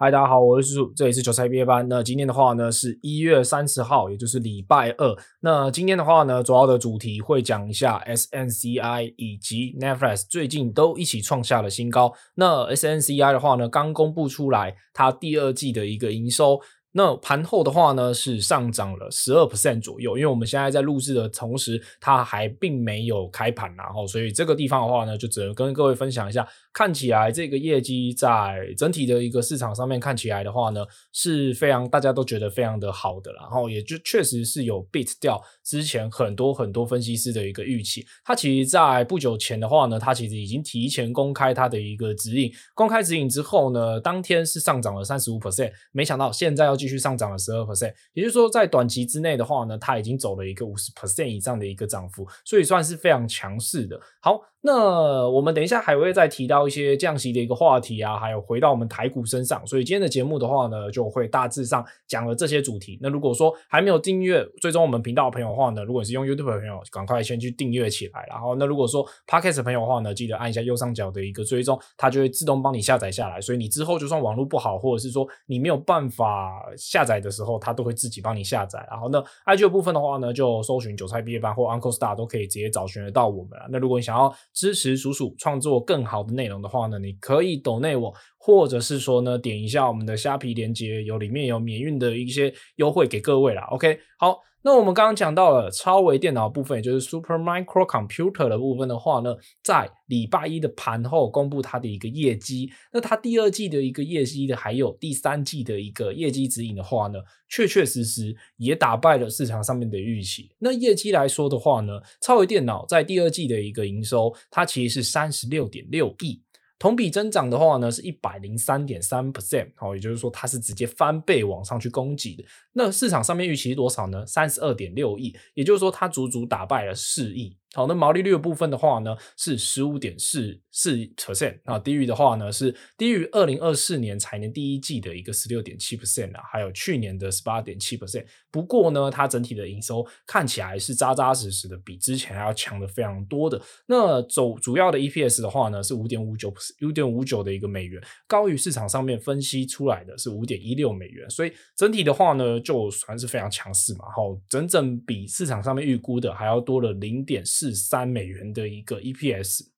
嗨，大家好，我是叔叔，这里是韭菜毕业班。那今天的话呢，是一月三十号，也就是礼拜二。那今天的话呢，主要的主题会讲一下 SNCI 以及 Netflix 最近都一起创下了新高。那 SNCI 的话呢，刚公布出来它第二季的一个营收。那盘后的话呢，是上涨了十二 percent 左右，因为我们现在在录制的同时，它还并没有开盘，然后所以这个地方的话呢，就只能跟各位分享一下。看起来这个业绩在整体的一个市场上面看起来的话呢，是非常大家都觉得非常的好的，然后也就确实是有 beat 掉之前很多很多分析师的一个预期。它其实，在不久前的话呢，它其实已经提前公开它的一个指引，公开指引之后呢，当天是上涨了三十五 percent，没想到现在要继续上涨了十二 percent，也就是说在短期之内的话呢，它已经走了一个五十 percent 以上的一个涨幅，所以算是非常强势的。好。那我们等一下还会再提到一些降息的一个话题啊，还有回到我们台股身上，所以今天的节目的话呢，就会大致上讲了这些主题。那如果说还没有订阅追踪我们频道的朋友的话呢，如果是用 YouTube 的朋友，赶快先去订阅起来。然后，那如果说 Podcast 的朋友的话呢，记得按一下右上角的一个追踪，它就会自动帮你下载下来。所以你之后就算网络不好，或者是说你没有办法下载的时候，它都会自己帮你下载。然后呢，IG 的部分的话呢，就搜寻韭菜毕业班或 Uncle Star 都可以直接找寻得到我们。那如果你想要支持鼠鼠创作更好的内容的话呢，你可以抖内我，或者是说呢，点一下我们的虾皮链接，有里面有免运的一些优惠给各位啦。OK，好，那我们刚刚讲到了超微电脑部分，也就是 Super Micro Computer 的部分的话呢，在礼拜一的盘后公布它的一个业绩。那它第二季的一个业绩的，还有第三季的一个业绩指引的话呢，确确实实也打败了市场上面的预期。那业绩来说的话呢，超微电脑在第二季的一个营收，它其实是三十六点六亿。同比增长的话呢，是一百零三点三 percent，好，也就是说它是直接翻倍往上去供给的。那市场上面预期是多少呢？三十二点六亿，也就是说它足足打败了四亿。好，那毛利率的部分的话呢，是十五点四四 percent，啊，低于的话呢是低于二零二四年财年第一季的一个十六点七 percent 啊，还有去年的十八点七 percent。不过呢，它整体的营收看起来是扎扎实实的，比之前还要强的非常多的。那走主要的 EPS 的话呢，是五点五九五点五九的一个美元，高于市场上面分析出来的是五点一六美元，所以整体的话呢，就算是非常强势嘛。好，整整比市场上面预估的还要多了零点三美元的一个 EPS。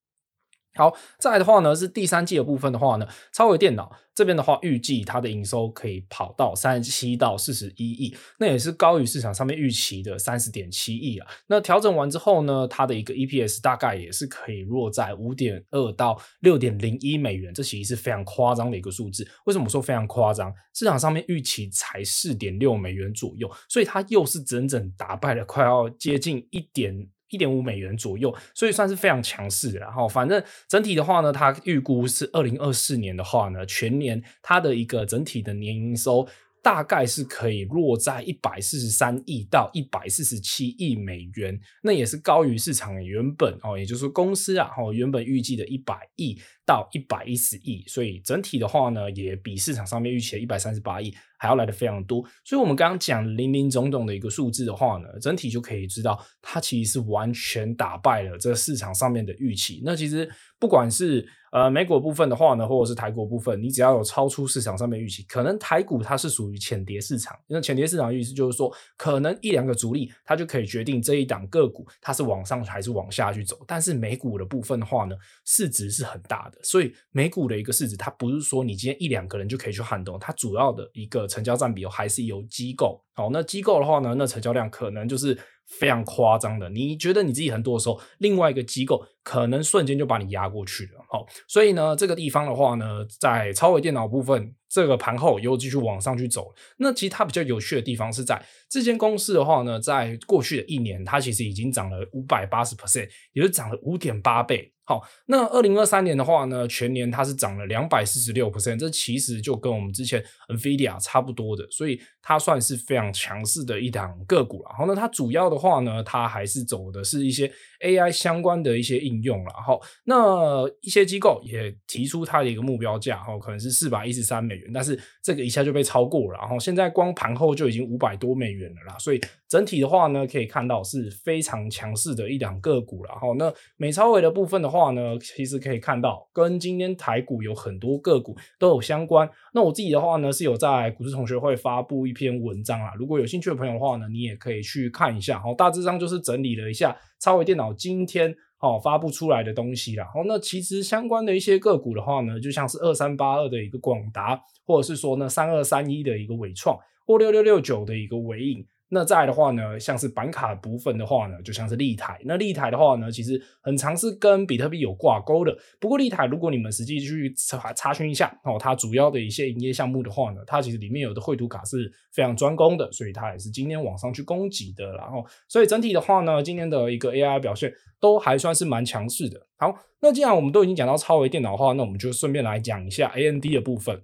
好，再来的话呢，是第三季的部分的话呢，超微电脑这边的话，预计它的营收可以跑到三十七到四十一亿，那也是高于市场上面预期的三十点七亿啊。那调整完之后呢，它的一个 EPS 大概也是可以落在五点二到六点零一美元，这其实是非常夸张的一个数字。为什么说非常夸张？市场上面预期才四点六美元左右，所以它又是整整打败了，快要接近一点。一点五美元左右，所以算是非常强势的。然后，反正整体的话呢，它预估是二零二四年的话呢，全年它的一个整体的年营收大概是可以落在一百四十三亿到一百四十七亿美元，那也是高于市场原本哦，也就是说公司啊，哦原本预计的一百亿到一百一十亿，所以整体的话呢，也比市场上面预期的一百三十八亿还要来得非常多。所以，我们刚刚讲林林总总的一个数字的话呢，整体就可以知道，它其实是完全打败了这市场上面的预期。那其实不管是呃，美股部分的话呢，或者是台股部分，你只要有超出市场上面预期，可能台股它是属于浅跌市场，因为浅跌市场的意思就是说，可能一两个主力它就可以决定这一档个股它是往上还是往下去走。但是美股的部分的话呢，市值是很大的，所以美股的一个市值，它不是说你今天一两个人就可以去撼动，它主要的一个成交占比还是由机构。好，那机构的话呢，那成交量可能就是。非常夸张的，你觉得你自己很多的时候，另外一个机构可能瞬间就把你压过去了。好，所以呢，这个地方的话呢，在超微电脑部分，这个盘后又继续往上去走。那其实它比较有趣的地方是在这间公司的话呢，在过去的一年，它其实已经涨了五百八十 percent，也就涨了五点八倍。好，那二零二三年的话呢，全年它是涨了两百四十六 percent，这其实就跟我们之前 NVIDIA 差不多的，所以它算是非常强势的一档个股了。然后呢，它主要的话呢，它还是走的是一些 AI 相关的一些应用了。好，那一些机构也提出它的一个目标价，哈，可能是四百一十三美，但是这个一下就被超过了，然后现在光盘后就已经五百多美元了啦，所以整体的话呢，可以看到是非常强势的一两个股了。然后那美超微的部分的话呢，其实可以看到跟今天台股有很多个股都有相关。那我自己的话呢，是有在股市同学会发布一篇文章啊，如果有兴趣的朋友的话呢，你也可以去看一下。好，大致上就是整理了一下超微电脑今天。哦，发布出来的东西啦。哦，那其实相关的一些个股的话呢，就像是二三八二的一个广达，或者是说呢三二三一的一个伟创，或六六六九的一个伟影。那再来的话呢，像是板卡部分的话呢，就像是立台。那立台的话呢，其实很常是跟比特币有挂钩的。不过立台，如果你们实际去查查询一下哦，它主要的一些营业项目的话呢，它其实里面有的绘图卡是非常专攻的，所以它也是今天往上去攻击的。然后，所以整体的话呢，今天的一个 AI 表现都还算是蛮强势的。好，那既然我们都已经讲到超微电脑的话，那我们就顺便来讲一下 AMD 的部分。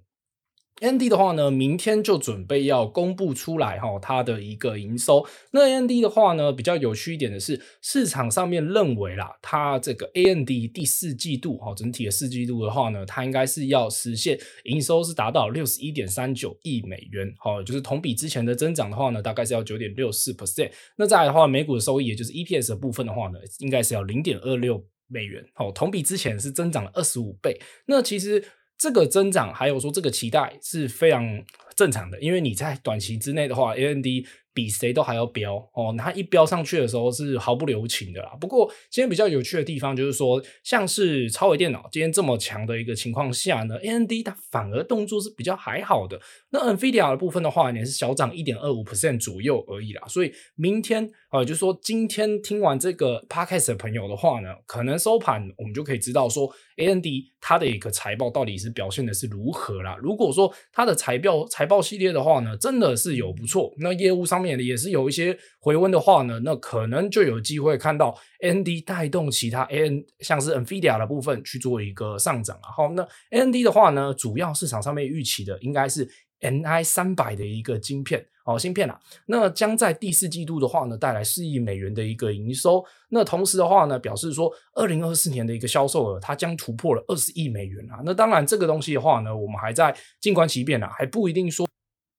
AMD 的话呢，明天就准备要公布出来哈，它的一个营收。那 AMD 的话呢，比较有趣一点的是，市场上面认为啦，它这个 AMD 第四季度哈，整体的四季度的话呢，它应该是要实现营收是达到六十一点三九亿美元，好，就是同比之前的增长的话呢，大概是要九点六四 percent。那再来的话，每股的收益，也就是 EPS 的部分的话呢，应该是要零点二六美元，好，同比之前是增长了二十五倍。那其实。这个增长还有说这个期待是非常正常的，因为你在短期之内的话，A N D。比谁都还要飙哦！它一飙上去的时候是毫不留情的啦。不过今天比较有趣的地方就是说，像是超微电脑今天这么强的一个情况下呢，A N D 它反而动作是比较还好的。那 NVIDIA 的部分的话，也是小涨一点二五 percent 左右而已啦。所以明天呃，就是说今天听完这个 Podcast 的朋友的话呢，可能收盘我们就可以知道说，AMD 它的一个财报到底是表现的是如何啦。如果说它的财报财报系列的话呢，真的是有不错，那业务上面。也是有一些回温的话呢，那可能就有机会看到 AMD 带动其他 AN 像是 NVIDIA 的部分去做一个上涨。好，那 AMD 的话呢，主要市场上面预期的应该是 NI 三百的一个晶片哦，芯片啊，那将在第四季度的话呢，带来四亿美元的一个营收。那同时的话呢，表示说二零二四年的一个销售额，它将突破了二十亿美元啊。那当然这个东西的话呢，我们还在静观其变啊，还不一定说。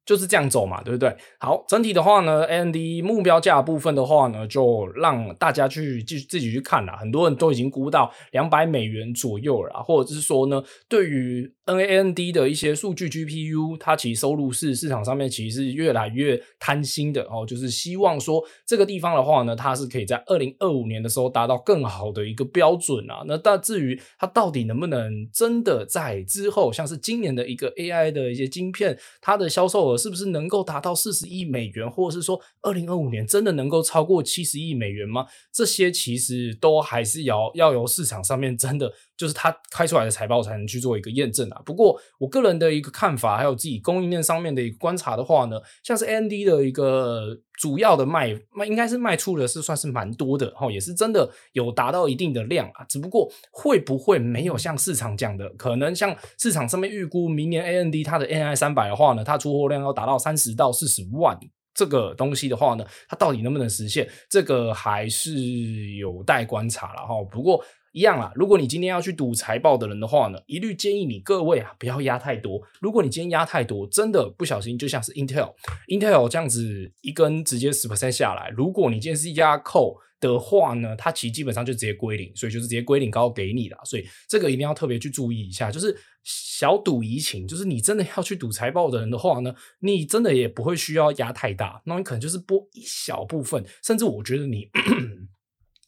就是这样走嘛，对不对？好，整体的话呢，AMD 目标价部分的话呢，就让大家去继续自己去看了。很多人都已经估到两百美元左右了，或者是说呢，对于 NAND 的一些数据 GPU，它其实收入是市场上面其实是越来越贪心的哦，就是希望说这个地方的话呢，它是可以在二零二五年的时候达到更好的一个标准啊。那但至于它到底能不能真的在之后，像是今年的一个 AI 的一些晶片，它的销售额。是不是能够达到四十亿美元，或者是说二零二五年真的能够超过七十亿美元吗？这些其实都还是要要由市场上面真的就是它开出来的财报才能去做一个验证啊。不过我个人的一个看法，还有自己供应链上面的一个观察的话呢，像是 N D 的一个。主要的卖卖应该是卖出的是算是蛮多的哈，也是真的有达到一定的量啊。只不过会不会没有像市场讲的，可能像市场上面预估明年 A N D 它的 N I 三百的话呢，它出货量要达到三十到四十万这个东西的话呢，它到底能不能实现？这个还是有待观察了哈。不过。一样啦，如果你今天要去赌财报的人的话呢，一律建议你各位啊不要压太多。如果你今天压太多，真的不小心就像是 Intel，Intel 这样子一根直接十 percent 下来，如果你今天是压扣的话呢，它其实基本上就直接归零，所以就是直接归零高给你啦。所以这个一定要特别去注意一下，就是小赌怡情，就是你真的要去赌财报的人的话呢，你真的也不会需要压太大，那你可能就是拨一小部分，甚至我觉得你。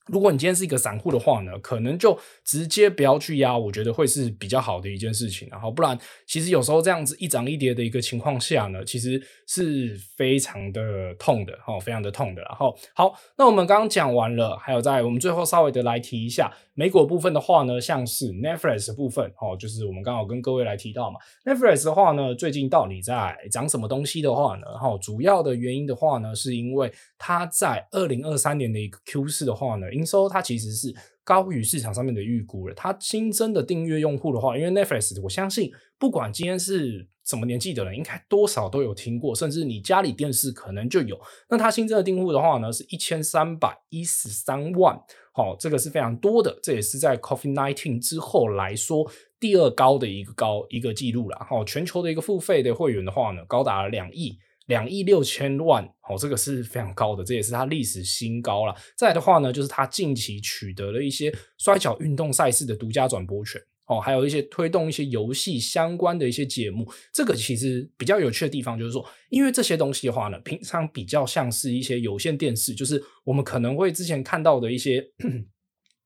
如果你今天是一个散户的话呢，可能就直接不要去压，我觉得会是比较好的一件事情。然后不然，其实有时候这样子一涨一跌的一个情况下呢，其实是非常的痛的，哈，非常的痛的。然后好，那我们刚刚讲完了，还有在我们最后稍微的来提一下美股部分的话呢，像是 Netflix 部分，哦，就是我们刚好跟各位来提到嘛，Netflix 的话呢，最近到底在涨什么东西的话呢，哈，主要的原因的话呢，是因为它在二零二三年的一个 Q 四的话呢。营收它其实是高于市场上面的预估了。它新增的订阅用户的话，因为 Netflix，我相信不管今天是什么年纪的人应该多少都有听过，甚至你家里电视可能就有。那它新增的订户的话呢，是一千三百一十三万，好，这个是非常多的，这也是在 COVID-19 之后来说第二高的一个高一个记录了。好，全球的一个付费的会员的话呢，高达了两亿两亿六千万，好，这个是非常高的，这也是它历史新高了。再的话呢，就是它近期取得了一些摔角运动赛事的独家转播权。哦，还有一些推动一些游戏相关的一些节目，这个其实比较有趣的地方就是说，因为这些东西的话呢，平常比较像是一些有线电视，就是我们可能会之前看到的一些。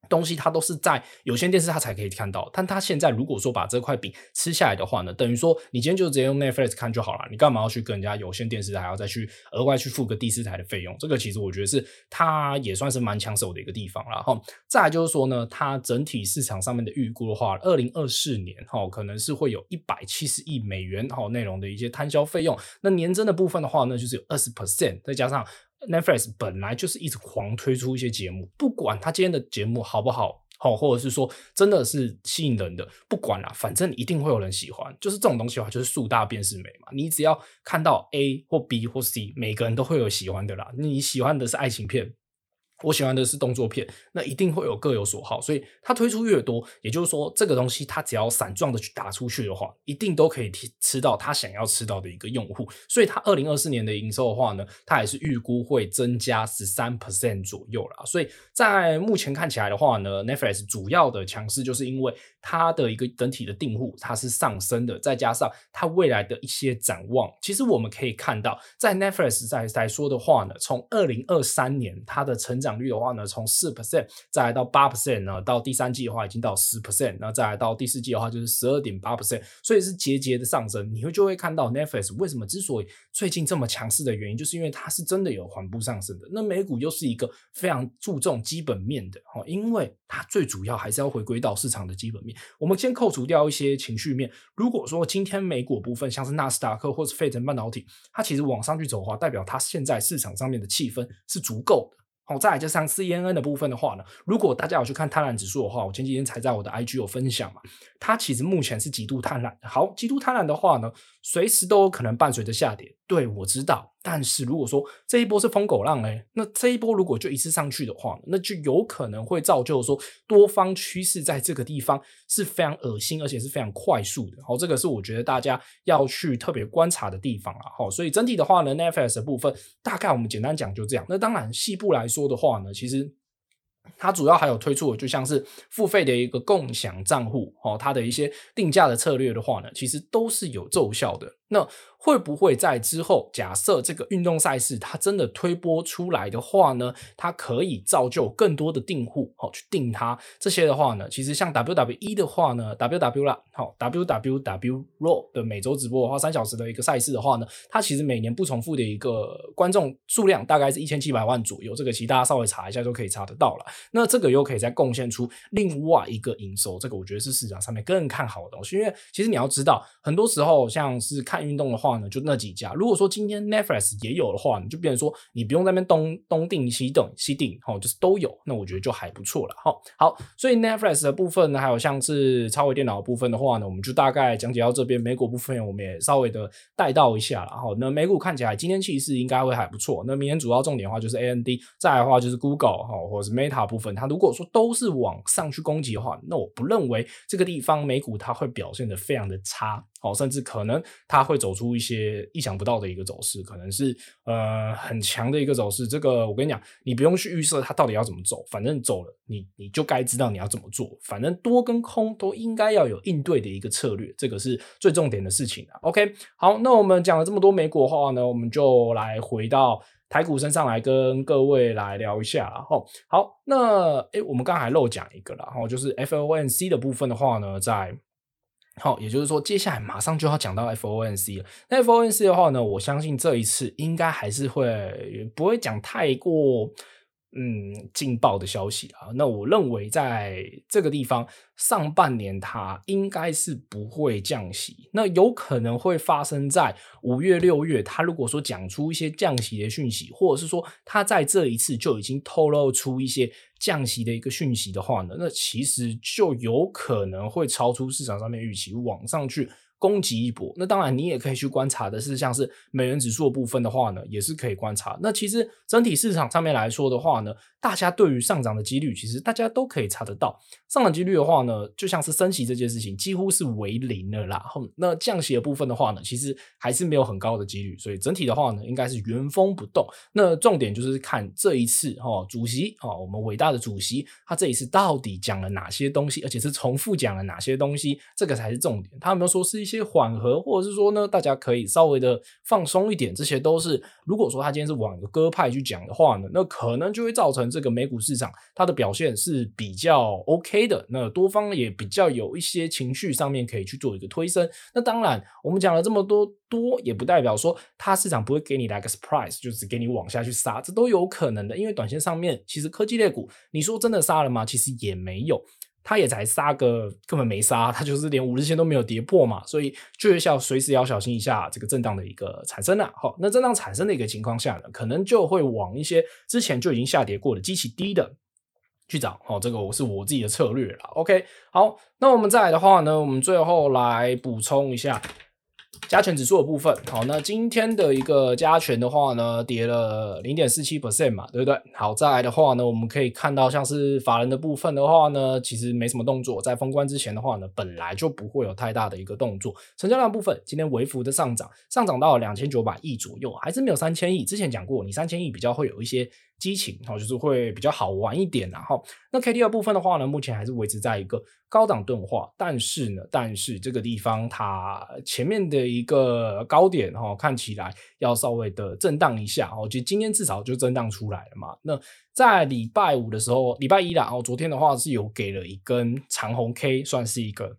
东西它都是在有线电视它才可以看到，但它现在如果说把这块饼吃下来的话呢，等于说你今天就直接用 Netflix 看就好了，你干嘛要去跟人家有线电视还要再去额外去付个第四台的费用？这个其实我觉得是它也算是蛮抢手的一个地方了哈。再来就是说呢，它整体市场上面的预估的话，二零二四年哈可能是会有一百七十亿美元哈内容的一些摊销费用，那年增的部分的话呢，就是有二十 percent，再加上。Netflix 本来就是一直狂推出一些节目，不管他今天的节目好不好，好，或者是说真的是吸引人的，不管啦，反正一定会有人喜欢。就是这种东西的话，就是树大便是美嘛。你只要看到 A 或 B 或 C，每个人都会有喜欢的啦。你喜欢的是爱情片。我喜欢的是动作片，那一定会有各有所好，所以它推出越多，也就是说这个东西它只要散状的去打出去的话，一定都可以吃到他想要吃到的一个用户，所以它二零二四年的营收的话呢，它也是预估会增加十三 percent 左右啦。所以在目前看起来的话呢，Netflix 主要的强势就是因为它的一个整体的订户它是上升的，再加上它未来的一些展望，其实我们可以看到，在 Netflix 在来说的话呢，从二零二三年它的成长率的话呢，从四 percent 再来到八 percent 呢，到第三季的话已经到十 percent，那再来到第四季的话就是十二点八 percent，所以是节节的上升。你会就会看到 Netflix 为什么之所以最近这么强势的原因，就是因为它是真的有缓步上升的。那美股又是一个非常注重基本面的哈，因为它最主要还是要回归到市场的基本面。我们先扣除掉一些情绪面，如果说今天美股部分像是纳斯达克或是费城半导体，它其实往上去走的话，代表它现在市场上面的气氛是足够的。好，再来就上 CNN 的部分的话呢，如果大家有去看贪婪指数的话，我前几天才在我的 IG 有分享嘛，它其实目前是极度贪婪。好，极度贪婪的话呢，随时都有可能伴随着下跌。对，我知道，但是如果说这一波是疯狗浪嘞，那这一波如果就一次上去的话，那就有可能会造就说多方趋势在这个地方是非常恶心，而且是非常快速的。好，这个是我觉得大家要去特别观察的地方啊。好，所以整体的话呢，NFS 的部分大概我们简单讲就这样。那当然细部来说的话呢，其实。它主要还有推出的，就像是付费的一个共享账户，哦，它的一些定价的策略的话呢，其实都是有奏效的。那会不会在之后，假设这个运动赛事它真的推播出来的话呢，它可以造就更多的订户，好去订它。这些的话呢，其实像 WWE 的话呢，WW 啦，好 WWW Raw 的每周直播的话，三小时的一个赛事的话呢，它其实每年不重复的一个观众数量大概是一千七百万左右，这个其实大家稍微查一下就可以查得到了。那这个又可以再贡献出另外一个营收，这个我觉得是市场上面更看好的东西，因为其实你要知道，很多时候像是看看运动的话呢，就那几家。如果说今天 Netflix 也有的话，你就变成说你不用在那边东东订西订西订，哦，就是都有，那我觉得就还不错了，哈。好，所以 Netflix 的部分呢，还有像是超微电脑的部分的话呢，我们就大概讲解到这边。美股部分我们也稍微的带到一下了，哈。那美股看起来今天气势应该会还不错。那明天主要重点的话就是 AMD，再来的话就是 Google 哈，或者是 Meta 部分，它如果说都是往上去攻击的话，那我不认为这个地方美股它会表现得非常的差。哦，甚至可能它会走出一些意想不到的一个走势，可能是呃很强的一个走势。这个我跟你讲，你不用去预设它到底要怎么走，反正走了，你你就该知道你要怎么做。反正多跟空都应该要有应对的一个策略，这个是最重点的事情啊。OK，好，那我们讲了这么多美股的话呢，我们就来回到台股身上来跟各位来聊一下。然后，好，那诶，我们刚才漏讲一个了，然后就是 FOMC 的部分的话呢，在好，也就是说，接下来马上就要讲到 FOMC 了。那 FOMC 的话呢，我相信这一次应该还是会不会讲太过。嗯，劲爆的消息啊！那我认为在这个地方，上半年它应该是不会降息，那有可能会发生在五月、六月。他如果说讲出一些降息的讯息，或者是说他在这一次就已经透露出一些降息的一个讯息的话呢，那其实就有可能会超出市场上面预期，往上去攻击一波。那当然，你也可以去观察的是，像是美元指数的部分的话呢，也是可以观察。那其实整体市场上面来说的话呢，大家对于上涨的几率，其实大家都可以查得到。上涨几率的话呢，就像是升息这件事情，几乎是为零了啦。哼那降息的部分的话呢，其实还是没有很高的几率。所以整体的话呢，应该是原封不动。那重点就是看这一次哈，主席啊，我们伟大的主席，他这一次到底讲了哪些东西，而且是重复讲了哪些东西，这个才是重点。他有没有说是一些缓和，或者是说呢，大家可以稍微的放松一点？这些都是，如果说他今天是往一个鸽派去讲的话呢，那可能就会造成这个美股市场它的表现是比较 OK 的。那多方也比较有一些情绪上面可以去做一个推升。那当然，我们讲了这么多多，也不代表说它市场不会给你来个 surprise，就是给你往下去杀，这都有可能的。因为短线上面，其实科技类股，你说真的杀了吗？其实也没有。它也才杀个，根本没杀，它就是连五日线都没有跌破嘛，所以就是要随时要小心一下这个震荡的一个产生了。好，那震荡产生的一个情况下呢，可能就会往一些之前就已经下跌过的机器低的去找。好，这个我是我自己的策略了。OK，好，那我们再来的话呢，我们最后来补充一下。加权指数的部分，好，那今天的一个加权的话呢，跌了零点四七 percent 嘛，对不对？好，再来的话呢，我们可以看到像是法人的部分的话呢，其实没什么动作，在封关之前的话呢，本来就不会有太大的一个动作。成交量部分，今天微幅的上涨，上涨到两千九百亿左右，还是没有三千亿。之前讲过，你三千亿比较会有一些。激情哈，就是会比较好玩一点，然后那 K D 的部分的话呢，目前还是维持在一个高档钝化，但是呢，但是这个地方它前面的一个高点哈，看起来要稍微的震荡一下，我觉得今天至少就震荡出来了嘛。那在礼拜五的时候，礼拜一啦，哦，昨天的话是有给了一根长红 K，算是一个。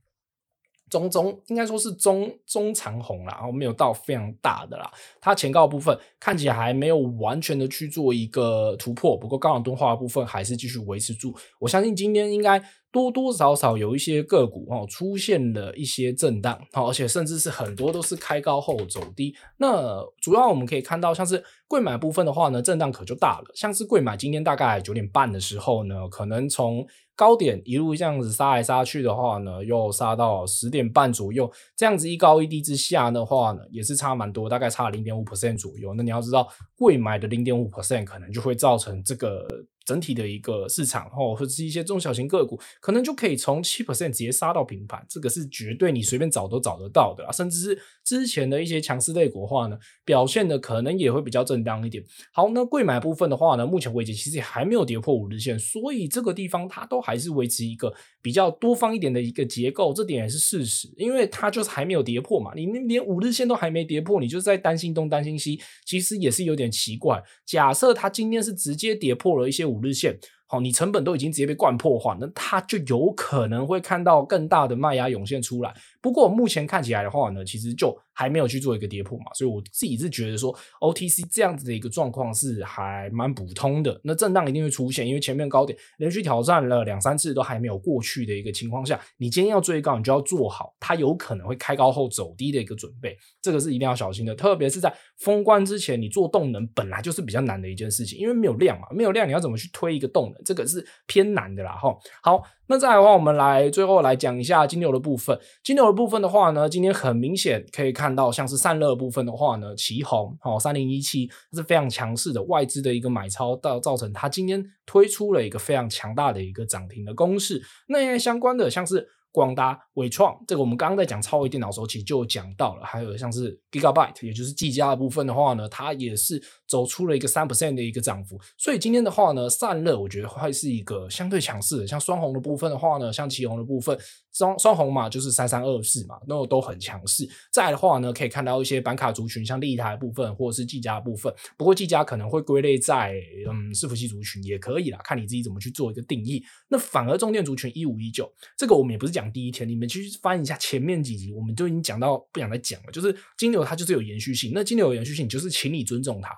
中中应该说是中中长红啦，然后没有到非常大的啦。它前高部分看起来还没有完全的去做一个突破，不过高档钝化的部分还是继续维持住。我相信今天应该多多少少有一些个股哦出现了一些震荡，好而且甚至是很多都是开高后走低。那主要我们可以看到，像是贵买部分的话呢，震荡可就大了。像是贵买今天大概九点半的时候呢，可能从高点一路这样子杀来杀去的话呢，又杀到十点半左右，这样子一高一低之下的话呢，也是差蛮多，大概差零点五 percent 左右。那你要知道，贵买的零点五 percent 可能就会造成这个。整体的一个市场，或或者是一些中小型个股，可能就可以从七 percent 直接杀到平盘，这个是绝对你随便找都找得到的啊，甚至是之前的一些强势类股的话呢，表现的可能也会比较正震荡一点。好，那贵买部分的话呢，目前为止其实也还没有跌破五日线，所以这个地方它都还是维持一个比较多方一点的一个结构，这点也是事实，因为它就是还没有跌破嘛，你连五日线都还没跌破，你就是在担心东担心西，其实也是有点奇怪。假设它今天是直接跌破了一些五日线。好，你成本都已经直接被灌破的话，那它就有可能会看到更大的卖压涌现出来。不过目前看起来的话呢，其实就还没有去做一个跌破嘛，所以我自己是觉得说，OTC 这样子的一个状况是还蛮普通的。那震荡一定会出现，因为前面高点连续挑战了两三次都还没有过去的一个情况下，你今天要追高，你就要做好它有可能会开高后走低的一个准备，这个是一定要小心的。特别是在封关之前，你做动能本来就是比较难的一件事情，因为没有量嘛，没有量你要怎么去推一个动能，这个是偏难的啦。哈，好。那再来的话，我们来最后来讲一下金牛的部分。金牛的部分的话呢，今天很明显可以看到，像是散热部分的话呢，旗红哦，三零一七是非常强势的，外资的一个买超，到造成它今天推出了一个非常强大的一个涨停的攻势。那因为相关的像是。广达、伟创，这个我们刚刚在讲超微电脑的时候，其实就讲到了。还有像是 Gigabyte，也就是技嘉的部分的话呢，它也是走出了一个三 percent 的一个涨幅。所以今天的话呢，散热我觉得会是一个相对强势的。像双红的部分的话呢，像旗红的部分，双双红嘛就是三三二四嘛，那都很强势。再来的话呢，可以看到一些板卡族群，像立台的部分或者是技嘉的部分。不过技嘉可能会归类在嗯伺服器族群也可以啦，看你自己怎么去做一个定义。那反而重电族群一五一九，这个我们也不是讲。第一天，你们去翻一下前面几集，我们就已经讲到不想再讲了。就是金牛，它就是有延续性。那金牛有延续性，就是请你尊重它。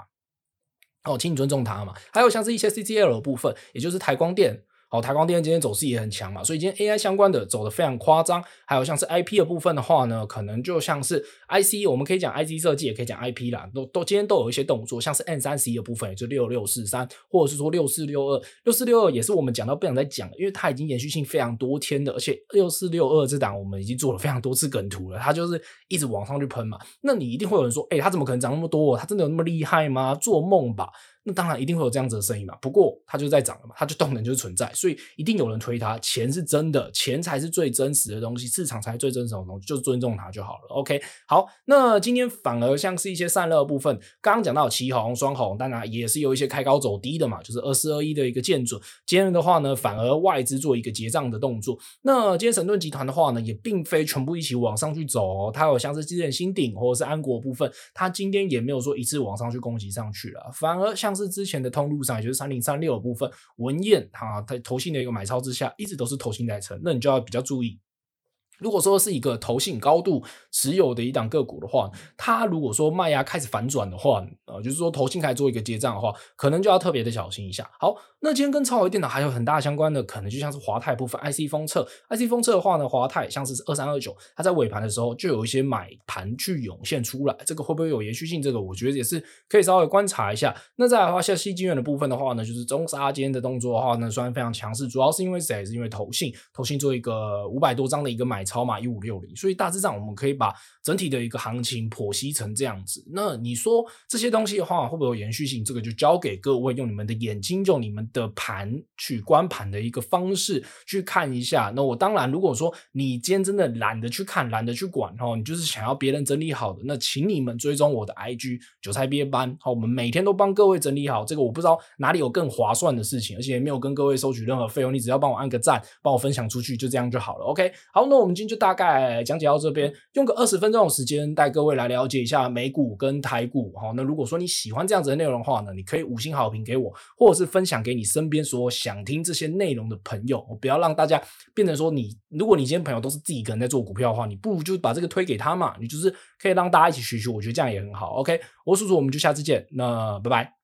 哦，请你尊重它嘛。还有像是一些 CCL 的部分，也就是台光电、好，台光电今天走势也很强嘛，所以今天 AI 相关的走得非常夸张。还有像是 IP 的部分的话呢，可能就像是 IC，我们可以讲 IC 设计，也可以讲 IP 啦，都都今天都有一些动作，像是 M3C 的部分，也就六六四三，或者是说六四六二，六四六二也是我们讲到不想再讲，因为它已经延续性非常多天的，而且六四六二这档我们已经做了非常多次梗图了，它就是一直往上去喷嘛。那你一定会有人说，哎、它怎么可能涨那么多？它真的有那么厉害吗？做梦吧！那当然一定会有这样子的声音嘛，不过它就在涨了嘛，它就动能就是存在，所以一定有人推它。钱是真的，钱才是最真实的东西，市场才是最真实的东西，就尊重它就好了。OK，好，那今天反而像是一些散热部分，刚刚讲到奇鋐、双红，当然也是有一些开高走低的嘛，就是二四二一的一个见准。今天的话呢，反而外资做一个结账的动作。那今天神盾集团的话呢，也并非全部一起往上去走哦，它有像是之前新鼎或者是安国部分，它今天也没有说一次往上去攻击上去了，反而像。是之前的通路上，也就是三零三六的部分，文彦哈，在投信的一个买超之下，一直都是投信在撑，那你就要比较注意。如果说是一个投信高度持有的一档个股的话，它如果说卖压开始反转的话，呃，就是说投信开始做一个结账的话，可能就要特别的小心一下。好，那今天跟超微电脑还有很大相关的，可能就像是华泰部分 IC 封测，IC 封测的话呢，华泰像是二三二九，它在尾盘的时候就有一些买盘去涌现出来，这个会不会有延续性？这个我觉得也是可以稍微观察一下。那再来的话，像矽晶圆的部分的话呢，就是中沙今天的动作的话呢，虽然非常强势，主要是因为谁？是因为投信，投信做一个五百多张的一个买。超码一五六零，所以大致上我们可以把整体的一个行情剖析成这样子。那你说这些东西的话会不会有延续性？这个就交给各位用你们的眼睛，用你们的盘去观盘的一个方式去看一下。那我当然，如果说你今天真的懒得去看，懒得去管哦，你就是想要别人整理好的，那请你们追踪我的 IG 韭菜毕业班。好，我们每天都帮各位整理好这个，我不知道哪里有更划算的事情，而且也没有跟各位收取任何费用，你只要帮我按个赞，帮我分享出去，就这样就好了。OK，好，那我们。今天就大概讲解到这边，用个二十分钟的时间带各位来了解一下美股跟台股。好，那如果说你喜欢这样子的内容的话呢，你可以五星好评给我，或者是分享给你身边所有想听这些内容的朋友。我不要让大家变成说你，如果你今天朋友都是自己一个人在做股票的话，你不如就把这个推给他嘛，你就是可以让大家一起学习。我觉得这样也很好。OK，我是叔叔，我们就下次见。那拜拜。